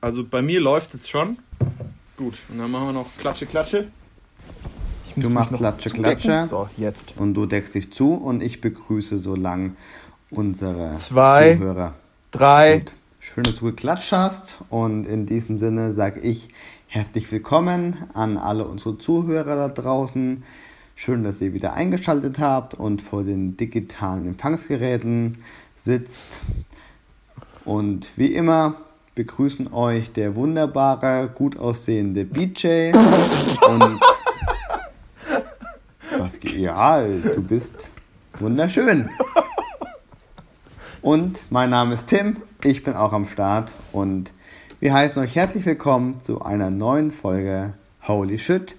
Also bei mir läuft es schon. Gut, und dann machen wir noch Klatsche, Klatsche. Du machst Klatsche, Klatsche. So, jetzt. Und du deckst dich zu und ich begrüße so lang unsere Zwei, Zuhörer. Drei. Gut. Schön, dass du geklatscht hast. Und in diesem Sinne sage ich herzlich willkommen an alle unsere Zuhörer da draußen. Schön, dass ihr wieder eingeschaltet habt und vor den digitalen Empfangsgeräten sitzt. Und wie immer begrüßen euch der wunderbare, gut aussehende BJ und was ja, du bist wunderschön. Und mein Name ist Tim, ich bin auch am Start und wir heißen euch herzlich willkommen zu einer neuen Folge Holy Shit.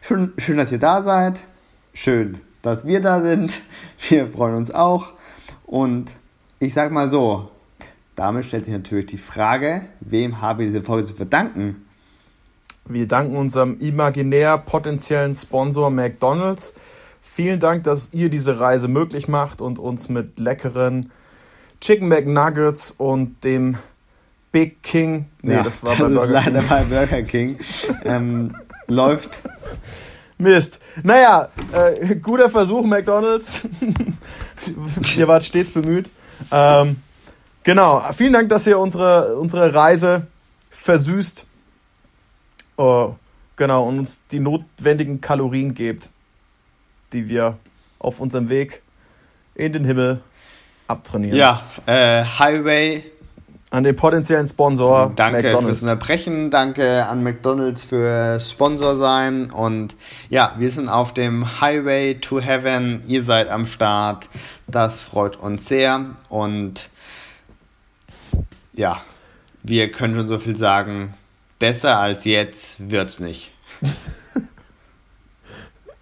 Schön, schön, dass ihr da seid. Schön, dass wir da sind. Wir freuen uns auch. Und ich sag mal so, damit stellt sich natürlich die Frage, wem habe ich diese Folge zu verdanken? Wir danken unserem imaginär potenziellen Sponsor McDonald's. Vielen Dank, dass ihr diese Reise möglich macht und uns mit leckeren Chicken McNuggets und dem Big King, nee, Ja, das war das bei Burger leider King. bei Burger King. ähm, läuft. Mist. Naja, äh, guter Versuch, McDonalds. ihr wart stets bemüht. Ähm, genau, vielen Dank, dass ihr unsere, unsere Reise versüßt. Oh, genau, und uns die notwendigen Kalorien gebt, die wir auf unserem Weg in den Himmel abtrainieren. Ja, äh, Highway. An den potenziellen Sponsor Danke fürs McDonald's. Unterbrechen, danke an McDonalds für Sponsor sein. Und ja, wir sind auf dem Highway to Heaven, ihr seid am Start, das freut uns sehr. Und ja, wir können schon so viel sagen, besser als jetzt wird's nicht.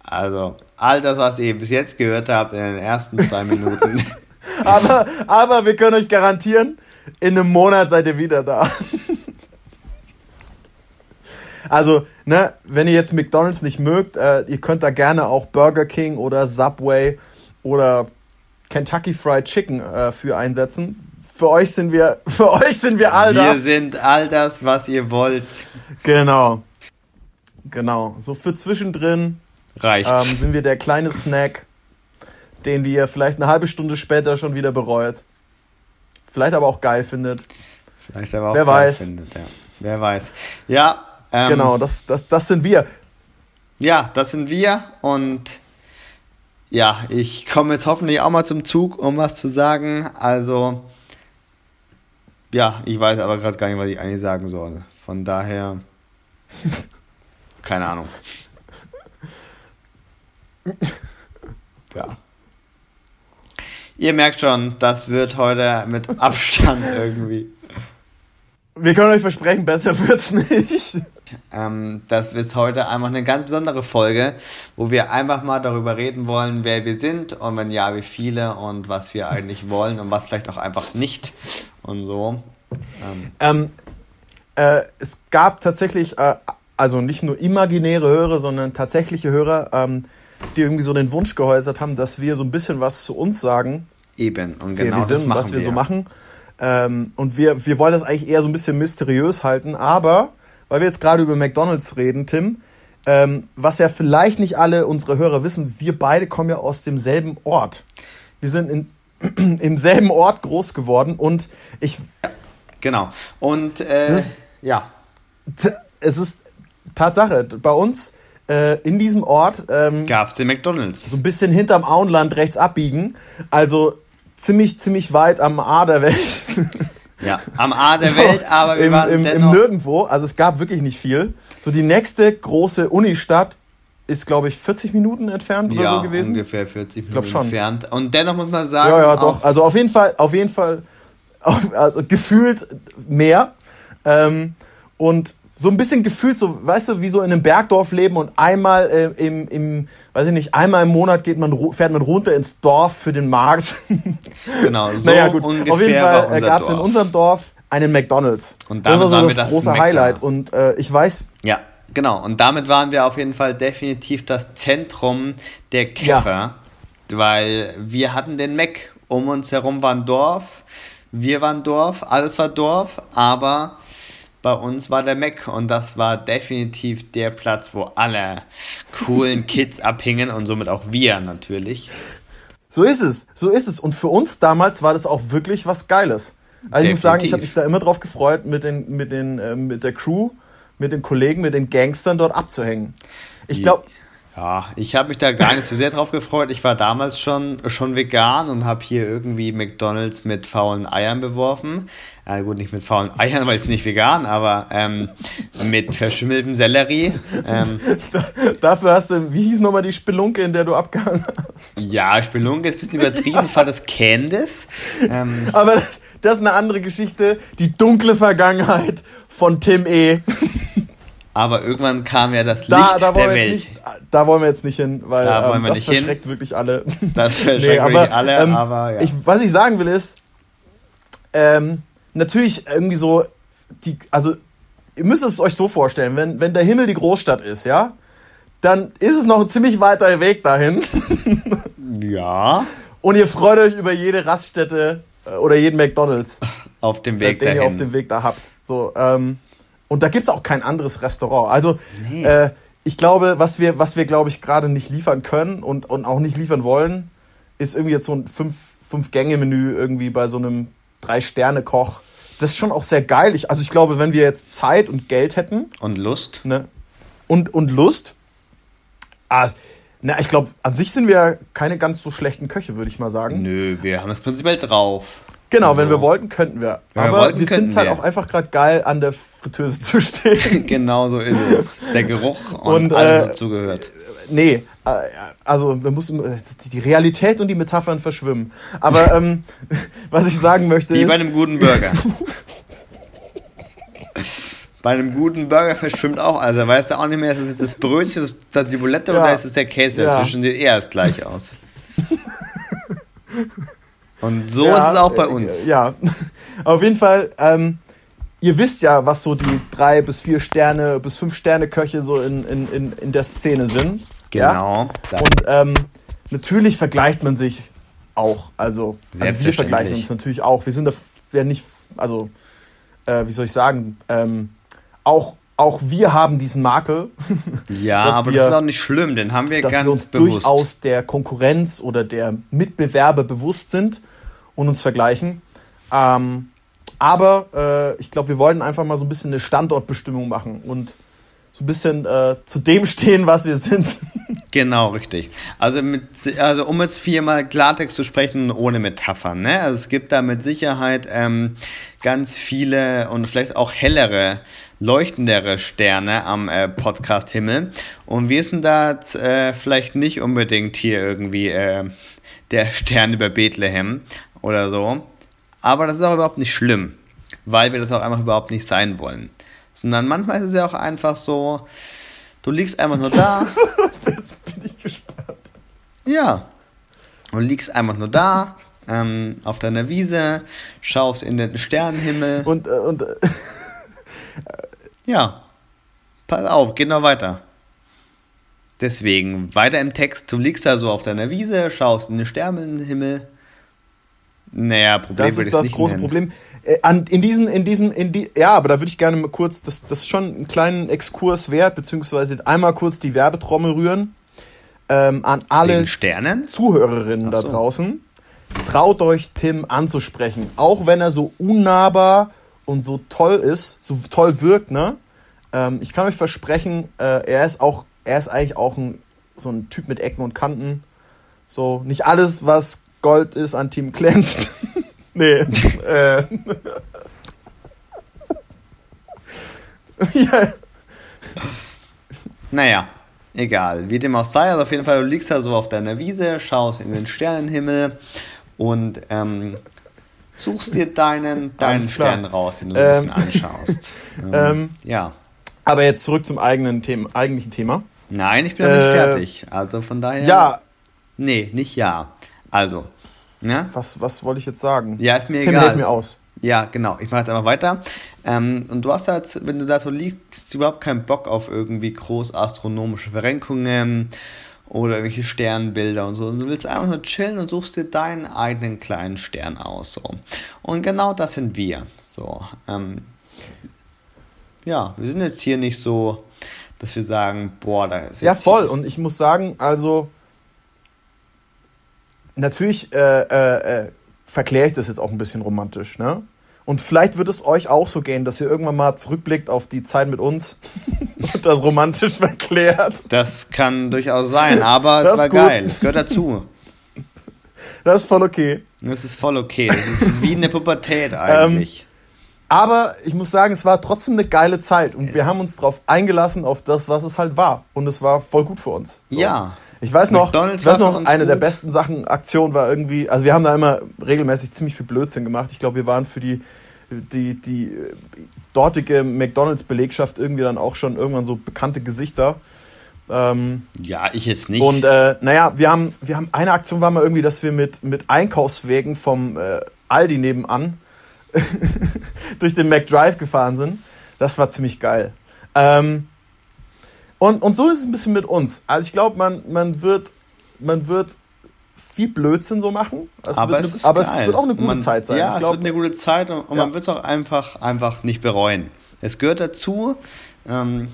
Also, all das, was ihr bis jetzt gehört habt in den ersten zwei Minuten, Aber, aber wir können euch garantieren, in einem Monat seid ihr wieder da. Also, ne, wenn ihr jetzt McDonalds nicht mögt, äh, ihr könnt da gerne auch Burger King oder Subway oder Kentucky Fried Chicken äh, für einsetzen. Für euch sind wir, für euch sind wir all wir das. sind all das, was ihr wollt, Genau. Genau. So für zwischendrin reicht's. ähm, sind wir der kleine Snack, den ihr vielleicht eine halbe Stunde später schon wieder bereut. Vielleicht aber auch geil findet. Vielleicht aber auch Wer geil weiß. Findet, ja. Wer weiß. Ja, ähm, Genau, das, das, das sind wir. Ja, das sind wir und ja, ich komme jetzt hoffentlich auch mal zum Zug, um was zu sagen. Also, ja, ich weiß aber gerade gar nicht, was ich eigentlich sagen soll. Von daher, keine Ahnung. Ja. Ihr merkt schon, das wird heute mit Abstand irgendwie. Wir können euch versprechen, besser wird's nicht. Ähm, das ist heute einfach eine ganz besondere Folge, wo wir einfach mal darüber reden wollen, wer wir sind und wenn ja, wie viele und was wir eigentlich wollen und was vielleicht auch einfach nicht und so. Ähm, Ähm, äh, es gab tatsächlich, äh, also nicht nur imaginäre Hörer, sondern tatsächliche Hörer, ähm, die irgendwie so den Wunsch geäußert haben, dass wir so ein bisschen was zu uns sagen, eben, und genau wir sind, das machen was wir, so ja. machen. Ähm, und wir, wir wollen das eigentlich eher so ein bisschen mysteriös halten, aber weil wir jetzt gerade über McDonalds reden, Tim, ähm, was ja vielleicht nicht alle unsere Hörer wissen, wir beide kommen ja aus demselben Ort. Wir sind in, im selben Ort groß geworden und ich Genau. Und äh, ist- ja, es ist Tatsache, bei uns äh, in diesem Ort ähm, gab es den McDonalds. so ein bisschen hinterm Auenland rechts abbiegen, also ziemlich, ziemlich weit am A der Welt. Ja, am A der So, Welt, aber wir im, waren im, im dennoch... Nirgendwo, also es gab wirklich nicht viel. So die nächste große Unistadt ist, glaube ich, 40 Minuten entfernt oder ja, so gewesen. ungefähr 40 glaub Minuten schon. entfernt. Und dennoch muss man sagen, Ja, ja, doch. Also auf jeden Fall, auf jeden Fall, also gefühlt mehr. Ähm, und so ein bisschen gefühlt, so, weißt du, wie so in einem Bergdorf leben und einmal äh, im, im, weiß ich nicht, einmal im Monat geht man, fährt man runter ins Dorf für den Markt. Genau, so naja, gut. Auf jeden Fall unser gab es in unserem Dorf einen McDonalds. Und das war so das große. Highlight. Und äh, ich weiß, Ja, genau. Und damit waren wir auf jeden Fall definitiv das Zentrum der Käfer, weil wir hatten den Mac. Um uns herum war ein Dorf, wir waren Dorf, alles war Dorf, aber bei uns war der Mac und das war definitiv der Platz, wo alle coolen Kids abhingen und somit auch wir natürlich. So ist es, so ist es. Und für uns damals war das auch wirklich was Geiles. Also Definitiv. ich muss sagen, ich habe mich da immer drauf gefreut, mit, den, mit, den, äh, mit der Crew, mit den Kollegen, mit den Gangstern dort abzuhängen. Ich glaube, ja, ich habe mich da gar nicht so sehr drauf gefreut. Ich war damals schon, schon vegan und habe hier irgendwie McDonalds mit faulen Eiern beworfen. Äh, gut, nicht mit faulen Eiern, weil ich nicht vegan, aber ähm, mit verschimmeltem Sellerie. Ähm, da, dafür hast du, wie hieß nochmal die Spelunke, in der du abgehangen hast? Ja, Spelunke ist ein bisschen übertrieben. Das war das Candice. Ähm, aber das, das ist eine andere Geschichte. Die dunkle Vergangenheit von Tim E. Aber irgendwann kam ja das Licht da, da der Welt. Nicht, da wollen wir jetzt nicht hin, weil ähm, das verschreckt hin. wirklich alle. Das verschreckt nee, aber, wirklich alle, ähm, aber ja. Ich, was ich sagen will ist, ähm, natürlich irgendwie so, die, also ihr müsst es euch so vorstellen, wenn, wenn der Himmel die Großstadt ist, ja, dann ist es noch ein ziemlich weiter Weg dahin. ja. Und ihr freut euch über jede Raststätte äh, oder jeden McDonalds. Auf dem Weg den dahin. ihr auf dem Weg da habt. So, ähm, und da gibt es auch kein anderes Restaurant. Also nee. äh, ich glaube, was wir, was wir glaube ich, gerade nicht liefern können und, und auch nicht liefern wollen, ist irgendwie jetzt so ein fünf, fünf Gänge-Menü irgendwie bei so einem Drei-Sterne-Koch. Das ist schon auch sehr geil. Ich, also ich glaube, wenn wir jetzt Zeit und Geld hätten. Und Lust. Ne, und, und Lust. Ah, na, ich glaube, an sich sind wir keine ganz so schlechten Köche, würde ich mal sagen. Nö, wir haben es prinzipiell drauf. Genau, also, wenn wir wollten, könnten wir. Aber wir, wollten, wir finden es halt auch einfach gerade geil, an der Fritteuse zu stehen. genau so ist es. Der Geruch und, und alles äh, dazugehört. Nee, äh, also wir müssen die Realität und die Metaphern verschwimmen. Aber ähm, was ich sagen möchte Wie ist... bei einem guten Burger. bei einem guten Burger verschwimmt auch. Also weißt du auch nicht mehr, ist es das Brötchen, ist das die Bulette ja. oder ist es der Käse ja. dazwischen? Sieht eher gleich aus. Und so ja, ist es auch bei uns. Ja, auf jeden Fall. Ähm, ihr wisst ja, was so die drei bis vier Sterne bis fünf Sterne Köche so in, in, in, in der Szene sind. Genau. Ja? Und ähm, natürlich vergleicht man sich auch. Also, also wir vergleichen uns natürlich auch. Wir sind da ja nicht, also äh, wie soll ich sagen, ähm, auch auch wir haben diesen Makel. Ja, aber wir, das ist auch nicht schlimm, den haben wir dass ganz wir uns bewusst. durchaus der Konkurrenz oder der Mitbewerber bewusst sind und uns vergleichen. Ähm, aber äh, ich glaube, wir wollten einfach mal so ein bisschen eine Standortbestimmung machen und so ein bisschen äh, zu dem stehen, was wir sind. Genau, richtig. Also, mit, also um jetzt viermal Klartext zu sprechen, ohne Metaphern. Ne? Also es gibt da mit Sicherheit ähm, ganz viele und vielleicht auch hellere, leuchtendere Sterne am äh, Podcast-Himmel. Und wir sind da äh, vielleicht nicht unbedingt hier irgendwie äh, der Stern über Bethlehem oder so. Aber das ist auch überhaupt nicht schlimm, weil wir das auch einfach überhaupt nicht sein wollen. Sondern manchmal ist es ja auch einfach so, du liegst einfach nur da. Jetzt bin ich gespannt. Ja. Du liegst einfach nur da, ähm, auf deiner Wiese, schaust in den Sternenhimmel. Und, äh, und äh, ja. Pass auf, geht noch weiter. Deswegen, weiter im Text, du liegst da so auf deiner Wiese, schaust in den Sternenhimmel naja, Problem Das ist das große nennen. Problem. Äh, an, in diesem, in diesem, in die, ja, aber da würde ich gerne mal kurz, das, das ist schon einen kleinen Exkurs wert, beziehungsweise einmal kurz die Werbetrommel rühren. Ähm, an alle Zuhörerinnen so. da draußen. Traut euch, Tim anzusprechen. Auch wenn er so unnahbar und so toll ist, so toll wirkt, ne? Ähm, ich kann euch versprechen, äh, er ist auch, er ist eigentlich auch ein, so ein Typ mit Ecken und Kanten. So, nicht alles, was Gold ist an Team glänzt. nee. äh. ja. Naja, egal. Wie dem auch sei, also auf jeden Fall, du liegst da so auf deiner Wiese, schaust in den Sternenhimmel und ähm, suchst dir deinen, deinen Stern raus, den du ähm, ein bisschen anschaust. ähm, ähm, ja. Aber jetzt zurück zum eigenen Thema, eigentlichen Thema. Nein, ich bin noch nicht äh, fertig. Also von daher. Ja. Nee, nicht ja. Also, ja? Was, was wollte ich jetzt sagen? Ja, ist mir Tim, egal. mir aus. Ja, genau. Ich mache jetzt einfach weiter. Ähm, und du hast halt, wenn du da so liegst, überhaupt keinen Bock auf irgendwie groß astronomische Verrenkungen oder irgendwelche Sternbilder und so. Und du willst einfach nur chillen und suchst dir deinen eigenen kleinen Stern aus. So. Und genau das sind wir. So. Ähm, ja, wir sind jetzt hier nicht so, dass wir sagen, boah, da ist jetzt. Ja, voll. Und ich muss sagen, also natürlich äh, äh, äh, verkläre ich das jetzt auch ein bisschen romantisch, ne? Und vielleicht wird es euch auch so gehen, dass ihr irgendwann mal zurückblickt auf die Zeit mit uns und das romantisch verklärt. Das kann durchaus sein, aber es war gut. geil. Es gehört dazu. Das ist voll okay. Das ist voll okay. Das ist wie eine Pubertät eigentlich. Ähm, aber ich muss sagen, es war trotzdem eine geile Zeit und wir haben uns darauf eingelassen, auf das, was es halt war. Und es war voll gut für uns. So. Ja. Ich weiß noch, McDonald's ich weiß noch eine gut. der besten Sachen, Aktion war irgendwie, also wir haben da immer regelmäßig ziemlich viel Blödsinn gemacht. Ich glaube, wir waren für die, die, die dortige McDonalds-Belegschaft irgendwie dann auch schon irgendwann so bekannte Gesichter. Ähm, ja, ich jetzt nicht. Und äh, naja, wir haben, wir haben eine Aktion war mal irgendwie, dass wir mit, mit Einkaufswegen vom äh, Aldi nebenan durch den McDrive gefahren sind. Das war ziemlich geil. Ähm, und, und so ist es ein bisschen mit uns. Also ich glaube, man, man, wird, man wird viel Blödsinn so machen. Also aber, es, eine, aber es wird auch eine gute man, Zeit sein. Ja, glaub, es wird eine gute Zeit und, und ja. man wird es auch einfach, einfach nicht bereuen. Es gehört dazu ähm,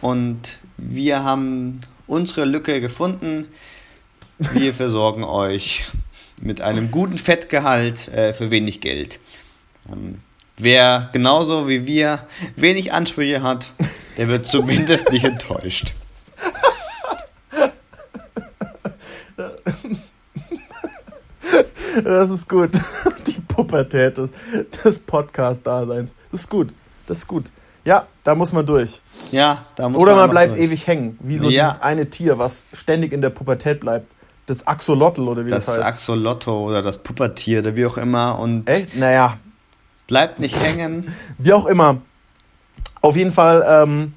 und wir haben unsere Lücke gefunden. Wir versorgen euch mit einem guten Fettgehalt äh, für wenig Geld. Ähm, wer genauso wie wir wenig Ansprüche hat, der wird zumindest nicht enttäuscht. Das ist gut. Die Pubertät des, Podcast-Daseins. Das ist gut. Das ist gut. Ja, da muss man durch. Ja, da muss Oder man, man bleibt durch. ewig hängen. Wie so ja. dieses eine Tier, was ständig in der Pubertät bleibt. Das Axolotl oder wie das, das heißt. Das Axolotl oder das Puppertier oder wie auch immer. Und Echt? Naja. Bleibt nicht hängen. Wie auch immer. Auf jeden Fall. Ähm,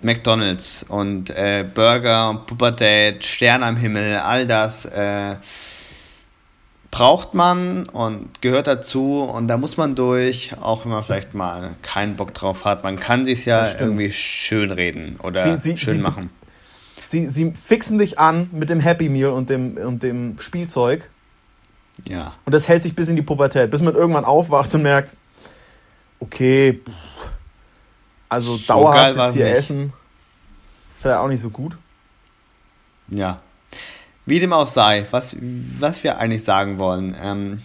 McDonalds und äh, Burger, Pubertät, Stern am Himmel, all das. Äh, braucht man und gehört dazu und da muss man durch, auch wenn man vielleicht mal keinen Bock drauf hat. Man kann sich ja irgendwie schön reden oder sie, sie, schön sie, machen. Sie, sie fixen dich an mit dem Happy Meal und dem, und dem Spielzeug. Ja. Und das hält sich bis in die Pubertät, bis man irgendwann aufwacht und merkt, okay, also so dauerhaft jetzt hier nicht. essen, vielleicht auch nicht so gut. Ja, wie dem auch sei, was, was wir eigentlich sagen wollen. Ähm,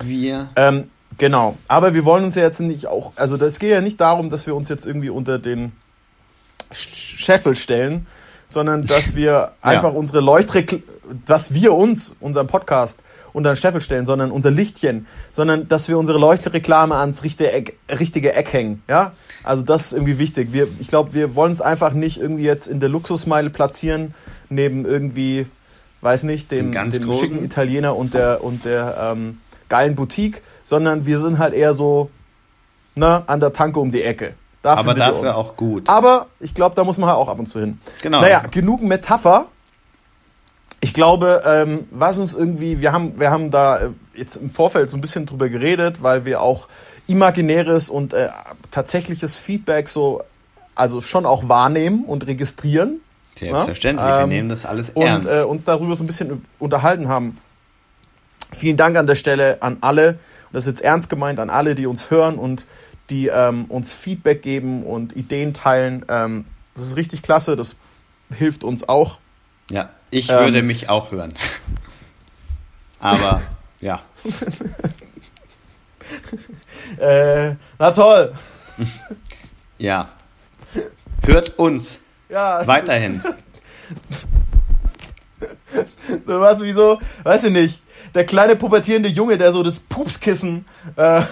wir. Ähm, genau, aber wir wollen uns ja jetzt nicht auch. Also, es geht ja nicht darum, dass wir uns jetzt irgendwie unter den Scheffel stellen, sondern dass wir einfach ja. unsere Leuchtrekl dass wir uns, unseren Podcast, unter den Scheffel stellen, sondern unser Lichtchen, sondern dass wir unsere Leuchtreklame ans richtige Eck, richtige Eck hängen. Ja? Also das ist irgendwie wichtig. Wir, ich glaube, wir wollen es einfach nicht irgendwie jetzt in der Luxusmeile platzieren, neben irgendwie weiß nicht, dem, dem schicken Italiener und der, und der ähm, geilen Boutique, sondern wir sind halt eher so ne, an der Tanke um die Ecke. Da Aber dafür auch gut. Aber ich glaube, da muss man halt auch ab und zu hin. Genau. Naja, genug Metapher. Ich glaube, ähm, was uns irgendwie, wir haben, wir haben da äh, jetzt im Vorfeld so ein bisschen drüber geredet, weil wir auch imaginäres und äh, tatsächliches Feedback so, also schon auch wahrnehmen und registrieren. Selbstverständlich, ja? wir ähm, nehmen das alles ernst. Und äh, uns darüber so ein bisschen unterhalten haben. Vielen Dank an der Stelle an alle, und das ist jetzt ernst gemeint, an alle, die uns hören und die ähm, uns Feedback geben und Ideen teilen. Ähm, das ist richtig klasse, das hilft uns auch. Ja, ich würde ähm, mich auch hören. Aber ja. äh, na toll. ja. Hört uns. Ja. Weiterhin. so was wie so, weiß ich nicht, der kleine pubertierende Junge, der so das Pupskissen äh,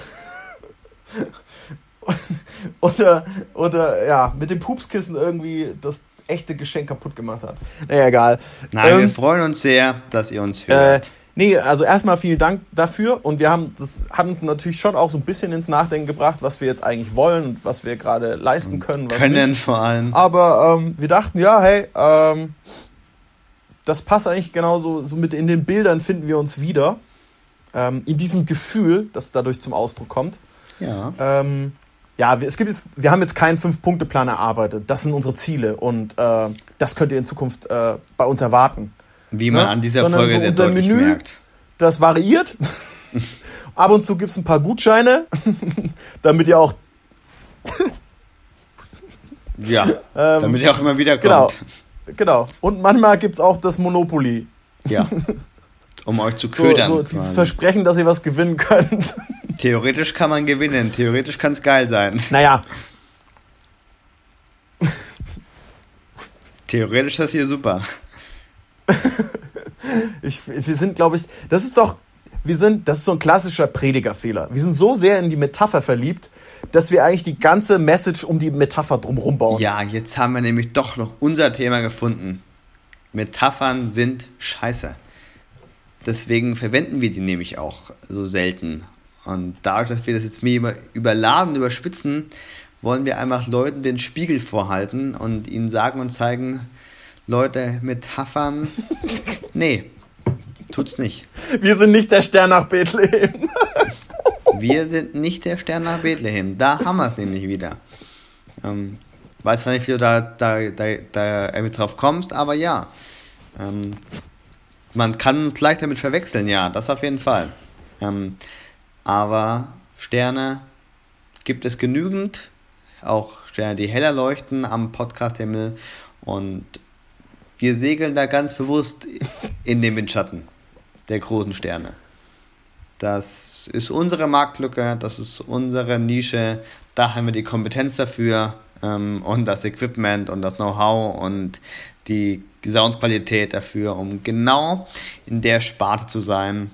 oder, oder ja, mit dem Pupskissen irgendwie das echte Geschenk kaputt gemacht hat. Naja, egal. Nein, ähm, wir freuen uns sehr, dass ihr uns hört. Äh, Nee, also erstmal vielen Dank dafür und wir haben, das hat uns natürlich schon auch so ein bisschen ins Nachdenken gebracht, was wir jetzt eigentlich wollen und was wir gerade leisten können. können nicht. vor allem. Aber ähm, wir dachten, ja, hey, ähm, das passt eigentlich genauso, so mit in den Bildern finden wir uns wieder. Ähm, in diesem Gefühl, das dadurch zum Ausdruck kommt. Ja. Ähm, ja, es gibt jetzt, wir haben jetzt keinen Fünf-Punkte-Plan erarbeitet. Das sind unsere Ziele und äh, das könnt ihr in Zukunft äh, bei uns erwarten. Wie man ne? an dieser Sondern Folge so sehr deutlich Menü, merkt. Das variiert. Ab und zu gibt es ein paar Gutscheine, damit ihr auch Ja, ähm, damit er auch immer wieder genau. kommt. Genau, genau. Und manchmal gibt es auch das Monopoly. Ja. Um euch zu ködern. So, so dieses Versprechen, dass ihr was gewinnen könnt. Theoretisch kann man gewinnen, theoretisch kann es geil sein. Naja. Theoretisch ist das hier super. ich, wir sind, glaube ich, das ist doch, wir sind, das ist so ein klassischer Predigerfehler. Wir sind so sehr in die Metapher verliebt, dass wir eigentlich die ganze Message um die Metapher drumherum bauen. Ja, jetzt haben wir nämlich doch noch unser Thema gefunden. Metaphern sind scheiße. Deswegen verwenden wir die nämlich auch so selten. Und dadurch, dass wir das jetzt mehr überladen, überspitzen, wollen wir einfach Leuten den Spiegel vorhalten und ihnen sagen und zeigen, Leute, Metaphern, nee, tut's nicht. Wir sind nicht der Stern nach Bethlehem. wir sind nicht der Stern nach Bethlehem. Da haben wir es nämlich wieder. Ähm, weiß zwar nicht, wie du da, da, da, da mit drauf kommst, aber ja. Ähm, man kann uns leicht damit verwechseln, ja, das auf jeden Fall. Ähm, aber Sterne gibt es genügend, auch Sterne, die heller leuchten am Podcast-Himmel und wir segeln da ganz bewusst in den Windschatten der großen Sterne. Das ist unsere Marktlücke, das ist unsere Nische, da haben wir die Kompetenz dafür ähm, und das Equipment und das Know-how und die, Soundqualität dafür, um genau in der Sparte zu sein,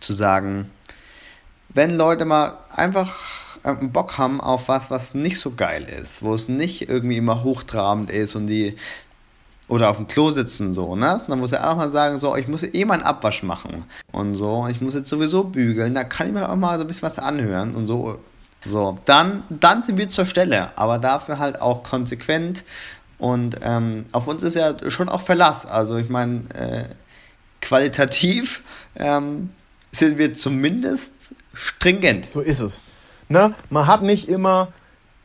zu sagen, wenn Leute mal einfach Bock haben auf was, was nicht so geil ist, wo es nicht irgendwie immer hochtrabend ist und die oder auf dem Klo sitzen so, ne? Dann muss er auch mal sagen, so, ich muss eh mal einen Abwasch machen und so, ich muss jetzt sowieso bügeln, da kann ich mir auch mal so ein bisschen was anhören und so. So, dann, dann sind wir zur Stelle, aber dafür halt auch konsequent und ähm, auf uns ist ja schon auch Verlass. Also ich meine, äh, qualitativ ähm, sind wir zumindest stringent. So ist es. Ne? Man hat nicht immer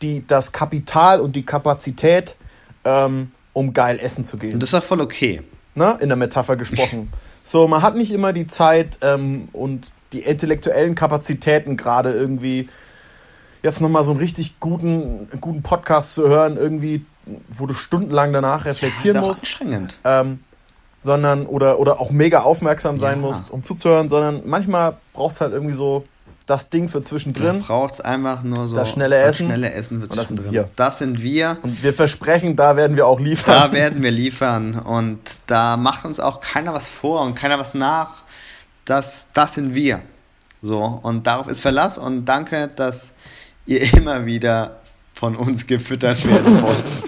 die, das Kapital und die Kapazität, ähm, um geil essen zu gehen. Und das ist auch voll okay. Ne? In der Metapher gesprochen. so, man hat nicht immer die Zeit ähm, und die intellektuellen Kapazitäten, gerade irgendwie jetzt nochmal so einen richtig guten, guten Podcast zu hören, irgendwie, wo du stundenlang danach reflektieren ja, ist musst. Anstrengend. Ähm, sondern, oder, oder auch mega aufmerksam sein ja. musst, um zuzuhören, sondern manchmal brauchst halt irgendwie so das Ding für zwischendrin. Du brauchst einfach nur so das schnelle Essen. Das schnelle Essen für zwischendrin. Das sind, wir. das sind wir. Und wir versprechen, da werden wir auch liefern. Da werden wir liefern. Und da macht uns auch keiner was vor und keiner was nach. Das, das sind wir. So, und darauf ist Verlass. Und danke, dass ihr immer wieder von uns gefüttert werden wollt.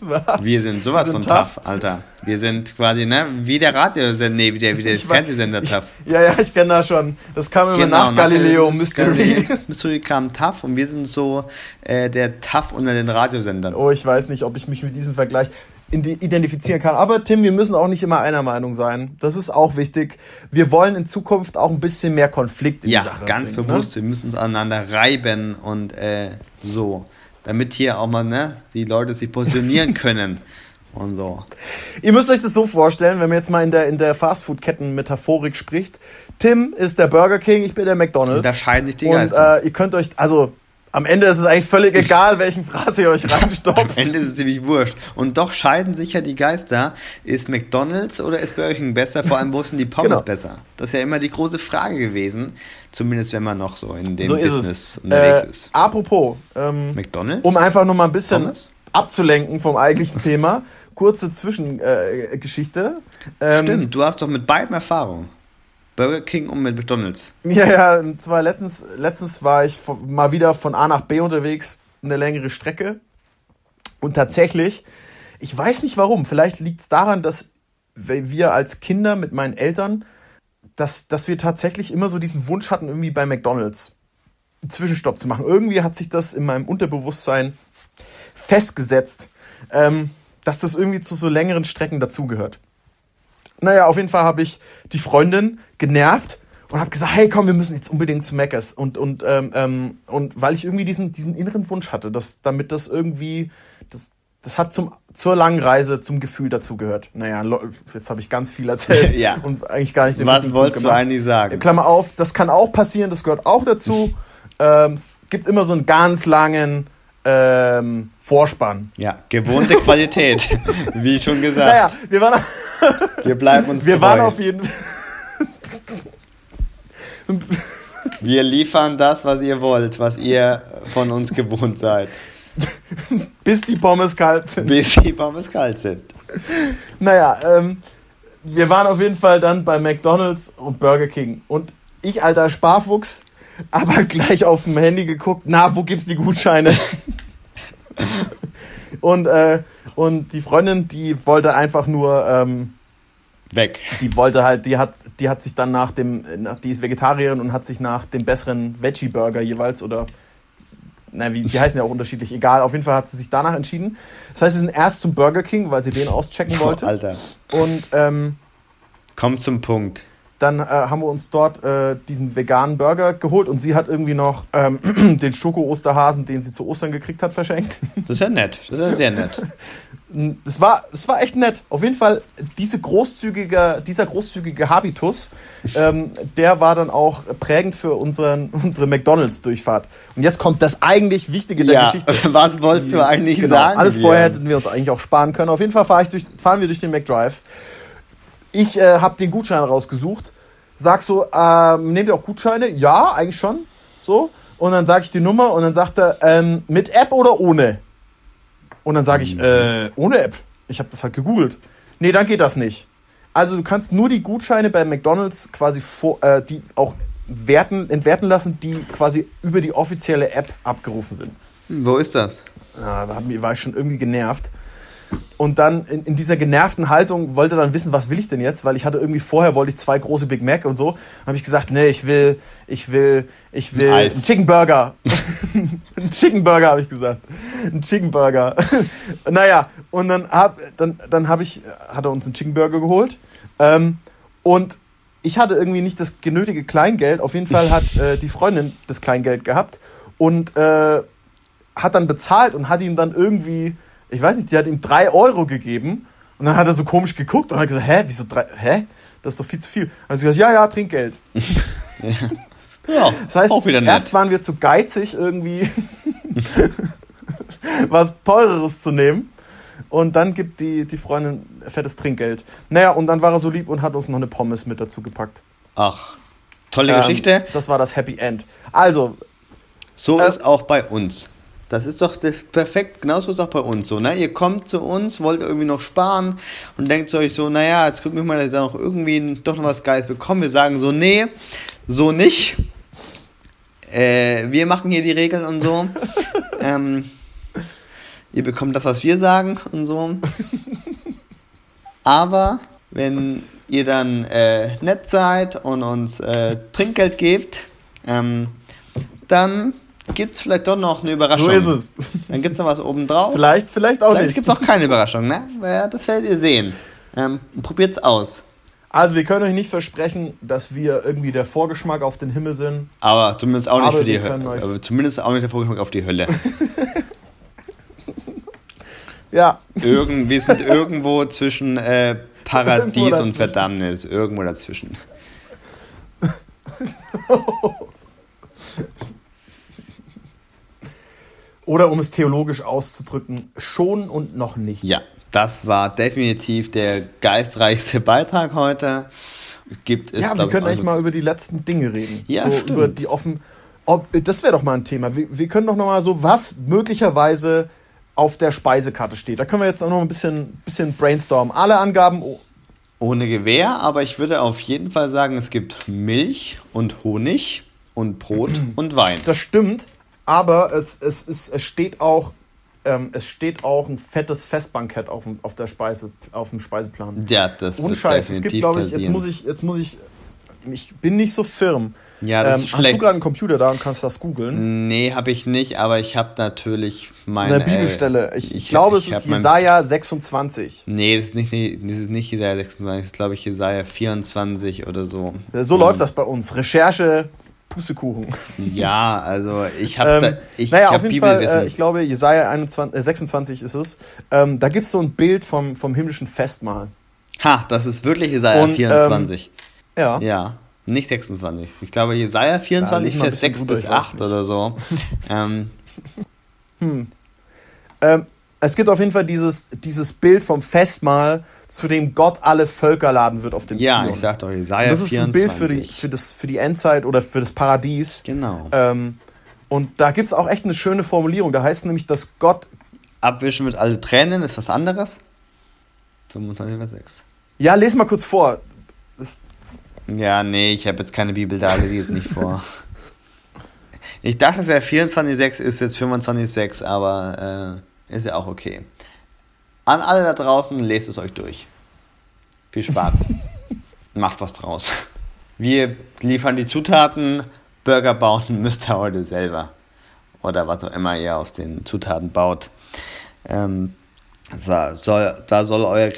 Was? Wir sind sowas wir sind von tough. tough. Alter. Wir sind quasi, ne, wie der Radiosender, nee, wie der, wie der Fernsehsender ich, tough. Ja, ja, ich kenne das schon. Das kam immer genau, nach Galileo Mystery. Mystery kam tough und wir sind so äh, der tough unter den Radiosendern. Oh, ich weiß nicht, ob ich mich mit diesem Vergleich identifizieren kann. Aber Tim, wir müssen auch nicht immer einer Meinung sein. Das ist auch wichtig. Wir wollen in Zukunft auch ein bisschen mehr Konflikt in ja, die Sache. Ja, ganz bringen, bewusst. Ne? Wir müssen uns aneinander reiben und äh, so damit hier auch mal ne, die Leute sich positionieren können. Und so. Ihr müsst euch das so vorstellen, wenn man jetzt mal in der, in der Fastfood-Ketten-Metaphorik spricht. Tim ist der Burger King, ich bin der McDonalds. Und da scheiden sich die Geister. Und äh, ihr könnt euch, also am Ende ist es eigentlich völlig egal, welchen Phrase ihr euch reinstopft. Am Ende ist es ziemlich wurscht. Und doch scheiden sich ja die Geister. Ist McDonalds oder ist Burger King besser? Vor allem, wo sind die Pommes genau. besser? Das ist ja immer die große Frage gewesen. Zumindest, wenn man noch so in dem so Business unterwegs äh, ist. Apropos. Ähm, McDonalds? Um einfach nur mal ein bisschen Pommes? abzulenken vom eigentlichen Thema. Kurze Zwischengeschichte. Äh, ähm, Stimmt, du hast doch mit beiden Erfahrung. Burger King und mit McDonalds. Ja, ja, und zwar letztens, letztens war ich mal wieder von A nach B unterwegs, eine längere Strecke. Und tatsächlich, ich weiß nicht warum, vielleicht liegt es daran, dass wir als Kinder mit meinen Eltern, dass, dass wir tatsächlich immer so diesen Wunsch hatten, irgendwie bei McDonalds einen Zwischenstopp zu machen. Irgendwie hat sich das in meinem Unterbewusstsein festgesetzt, ähm, dass das irgendwie zu so längeren Strecken dazugehört. Naja, auf jeden Fall habe ich die Freundin genervt und habe gesagt, hey komm, wir müssen jetzt unbedingt zu Meckes. Und, und, ähm, ähm, und weil ich irgendwie diesen, diesen inneren Wunsch hatte, dass, damit das irgendwie, das, das hat zum, zur langen Reise zum Gefühl dazugehört. Naja, jetzt habe ich ganz viel erzählt ja. und eigentlich gar nicht den Was wolltest du eigentlich sagen? Klammer auf, das kann auch passieren, das gehört auch dazu. ähm, es gibt immer so einen ganz langen ähm, Vorspann. Ja, gewohnte Qualität, wie schon gesagt. Naja, wir waren, wir bleiben uns wir treu. waren auf jeden Wir liefern das, was ihr wollt, was ihr von uns gewohnt seid. bis die Pommes kalt sind. Bis die Pommes kalt sind. Naja, ähm, wir waren auf jeden Fall dann bei McDonalds und Burger King. Und ich, alter Sparfuchs, aber gleich auf dem Handy geguckt, na, wo gibt's die Gutscheine? und, äh, und die Freundin, die wollte einfach nur, ähm, Weg. die wollte halt, die hat, die hat sich dann nach dem, nach, die ist Vegetarierin und hat sich nach dem besseren Veggie-Burger jeweils oder na, wie, die heißen ja auch unterschiedlich, egal, auf jeden Fall hat sie sich danach entschieden. Das heißt, wir sind erst zum Burger King, weil sie den auschecken wollte. Oh, Alter. Und ähm, Kommt zum Punkt. Dann äh, haben wir uns dort äh, diesen veganen Burger geholt und sie hat irgendwie noch ähm, den Schoko-Osterhasen, den sie zu Ostern gekriegt hat, verschenkt. Das ist ja nett. Das ist ja sehr nett. Das war, das war echt nett. Auf jeden Fall, diese großzügige, dieser großzügige Habitus, ähm, der war dann auch prägend für unseren, unsere McDonalds-Durchfahrt. Und jetzt kommt das eigentlich Wichtige der Ja, Geschichte. was wolltest du eigentlich Genau, sagen? alles vorher hätten wir uns eigentlich auch sparen können. Auf jeden Fall fahr durch, fahren wir durch den McDrive. Ich äh, habe den Gutschein rausgesucht. Sag so, ähm, nehmt ihr auch Gutscheine? Ja, eigentlich schon. So. Und dann sage ich die Nummer und dann sagt er, ähm, mit App oder ohne? Und dann sage ich, äh, ohne App. Ich habe das halt gegoogelt. Nee, dann geht das nicht. Also du kannst nur die Gutscheine bei McDonalds quasi vor, äh, die auch werten, entwerten lassen, die quasi über die offizielle App abgerufen sind. Wo ist das? Ja, da hab- war ich schon irgendwie genervt. Und dann in, in dieser genervten Haltung wollte dann wissen, was will ich denn jetzt? Weil ich hatte irgendwie vorher wollte ich zwei große Big Mac und so. Habe ich gesagt, nee, ich will, ich will, ich will Ein einen Chicken Burger. ein Chicken Burger habe ich gesagt. Ein Chicken Burger. naja, und dann hab, dann, dann habe ich, hat er uns einen Chicken Burger geholt. Ähm, und ich hatte irgendwie nicht das genötige Kleingeld. Auf jeden Fall hat äh, die Freundin das Kleingeld gehabt und äh, hat dann bezahlt und hat ihm dann irgendwie, ich weiß nicht, die hat ihm drei Euro gegeben und dann hat er so komisch geguckt und hat gesagt, hä, wieso drei, hä? Das ist doch viel zu viel. Also gesagt, ja, ja, Trinkgeld. Ja, Das heißt, auch wieder nett. erst waren wir zu geizig, irgendwie was Teureres zu nehmen. Und dann gibt die, die Freundin fettes Trinkgeld. Naja, und dann war er so lieb und hat uns noch eine Pommes mit dazu gepackt. Ach, tolle Ähm, Geschichte. Das war das Happy End. Also, So äh, ist auch bei uns. Das ist doch perfekt, genauso ist auch bei uns so. Ne? Ihr kommt zu uns, wollt irgendwie noch sparen und denkt euch so, naja, jetzt gucken wir mal, dass ich da noch irgendwie doch noch was Geiles bekomme. Wir sagen so, nee, so nicht. Äh, wir machen hier die Regeln und so. ähm, ihr bekommt das, was wir sagen und so. Aber wenn ihr dann äh, nett seid und uns äh, Trinkgeld gebt, ähm, dann gibt es vielleicht doch noch eine Überraschung. so ist es. Dann gibt es noch was obendrauf. Vielleicht, vielleicht auch Vielleicht nicht. gibt es auch keine Überraschung, ne? Das werdet ihr sehen. Ähm, probiert's aus. Also, wir können euch nicht versprechen, dass wir irgendwie der Vorgeschmack auf den Himmel sind. Aber zumindest auch nicht Aber für die Hölle. Aber zumindest auch nicht der Vorgeschmack auf die Hölle. Ja, Irgend, wir sind irgendwo zwischen äh, Paradies Irgendwo und. Verdammnis. Irgendwo dazwischen. Oder um es theologisch auszudrücken, schon und noch nicht. Ja, das war definitiv der geistreichste Beitrag heute. Es gibt es, ja, wir können eigentlich mal über die letzten Dinge reden. Ja, so stimmt. über die offen. Ob, das wäre doch mal ein Thema. Wir, wir können doch noch mal so, was möglicherweise auf der Speisekarte steht. Da können wir jetzt auch noch ein bisschen, bisschen brainstormen. Alle Angaben. Oh, Ohne Gewehr, aber ich würde auf jeden Fall sagen, es gibt Milch und Honig und Brot und Wein. das stimmt, aber es, es, ist, es steht auch. Ähm, es steht auch ein fettes Festbankett auf dem, auf der Speise, auf dem Speiseplan. Ja, das wird Scheiß. Es gibt, glaube ich, jetzt muss ich, jetzt muss ich. Ich bin nicht so firm. Ja, das ähm, ist hast du schlecht. gerade einen Computer da und kannst das googeln? Nee, habe ich nicht, aber ich habe natürlich meine... Eine Bibelstelle. äh, Ich, ich glaube, es ich ist hab mein- Jesaja 26. Nee, das ist nicht, das ist nicht Jesaja 26, das ist glaube ich Jesaja 24 oder so. So Ähm, läuft das bei uns. Recherche, Pustekuchen. Ja, also ich habe Ähm, da, ich naja, auf hab jeden Fall, Bibelwissen. äh, ich glaube, Jesaja 21, äh, 26 ist es. Ähm, da gibt es so ein Bild vom, vom himmlischen Festmahl. ha, das ist wirklich Jesaja Und, ähm, 24. Ja. ja, nicht 26. Ich glaube Jesaja Ja, 24, lies mal ein Vers bisschen 6 drüber, bis ich weiß 8 oder so. ähm, Hm. Ähm, es gibt auf jeden Fall dieses, dieses Bild vom Festmahl, zu dem Gott alle Völker laden wird auf den Ja, Zion. ich sag doch, Jesaja das ist 24. ein Bild für die, für, das, für die Endzeit oder für das Paradies. Genau. Ähm, und da gibt es auch echt eine schöne Formulierung. Da heißt nämlich, dass Gott. Abwischen mit alle Tränen ist was anderes. 25 Vers 6. Ja, les mal kurz vor. Das, Ja, nee, ich habe jetzt keine Bibel da, lese jetzt nicht vor. Ich dachte, es wäre 24,6, ist jetzt 25,6, aber äh, ist ja auch okay. An alle da draußen, lest es euch durch. Viel Spaß. Macht was draus. Wir liefern die Zutaten, Burger bauen müsst ihr heute selber. Oder was auch immer ihr aus den Zutaten baut. Ähm, da soll, da, soll euer,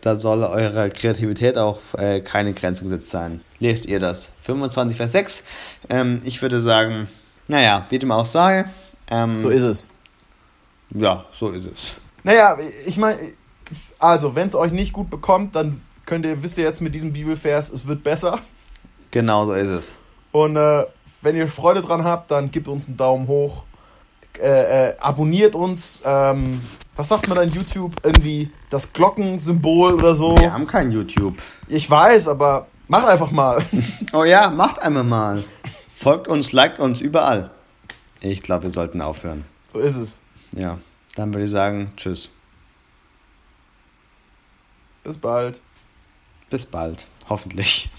da soll eurer Kreativität auch äh, keine Grenze gesetzt sein. Lest ihr das? 25 Vers 6. Ähm, ich würde sagen, naja, wie dem auch sei. Ähm, so ist es. Ja, so ist es. Naja, ich meine, also, wenn es euch nicht gut bekommt, dann könnt ihr, wisst ihr jetzt mit diesem Bibelvers, es wird besser. Genau so ist es. Und äh, wenn ihr Freude dran habt, dann gebt uns einen Daumen hoch. Äh, äh, abonniert uns. Ähm, was sagt man dann YouTube? Irgendwie das Glockensymbol oder so. Wir haben kein YouTube. Ich weiß, aber macht einfach mal. Oh ja, macht einmal mal. Folgt uns, liked uns überall. Ich glaube, wir sollten aufhören. so ist es. Ja, dann würde ich sagen, tschüss. Bis bald. Bis bald. Hoffentlich.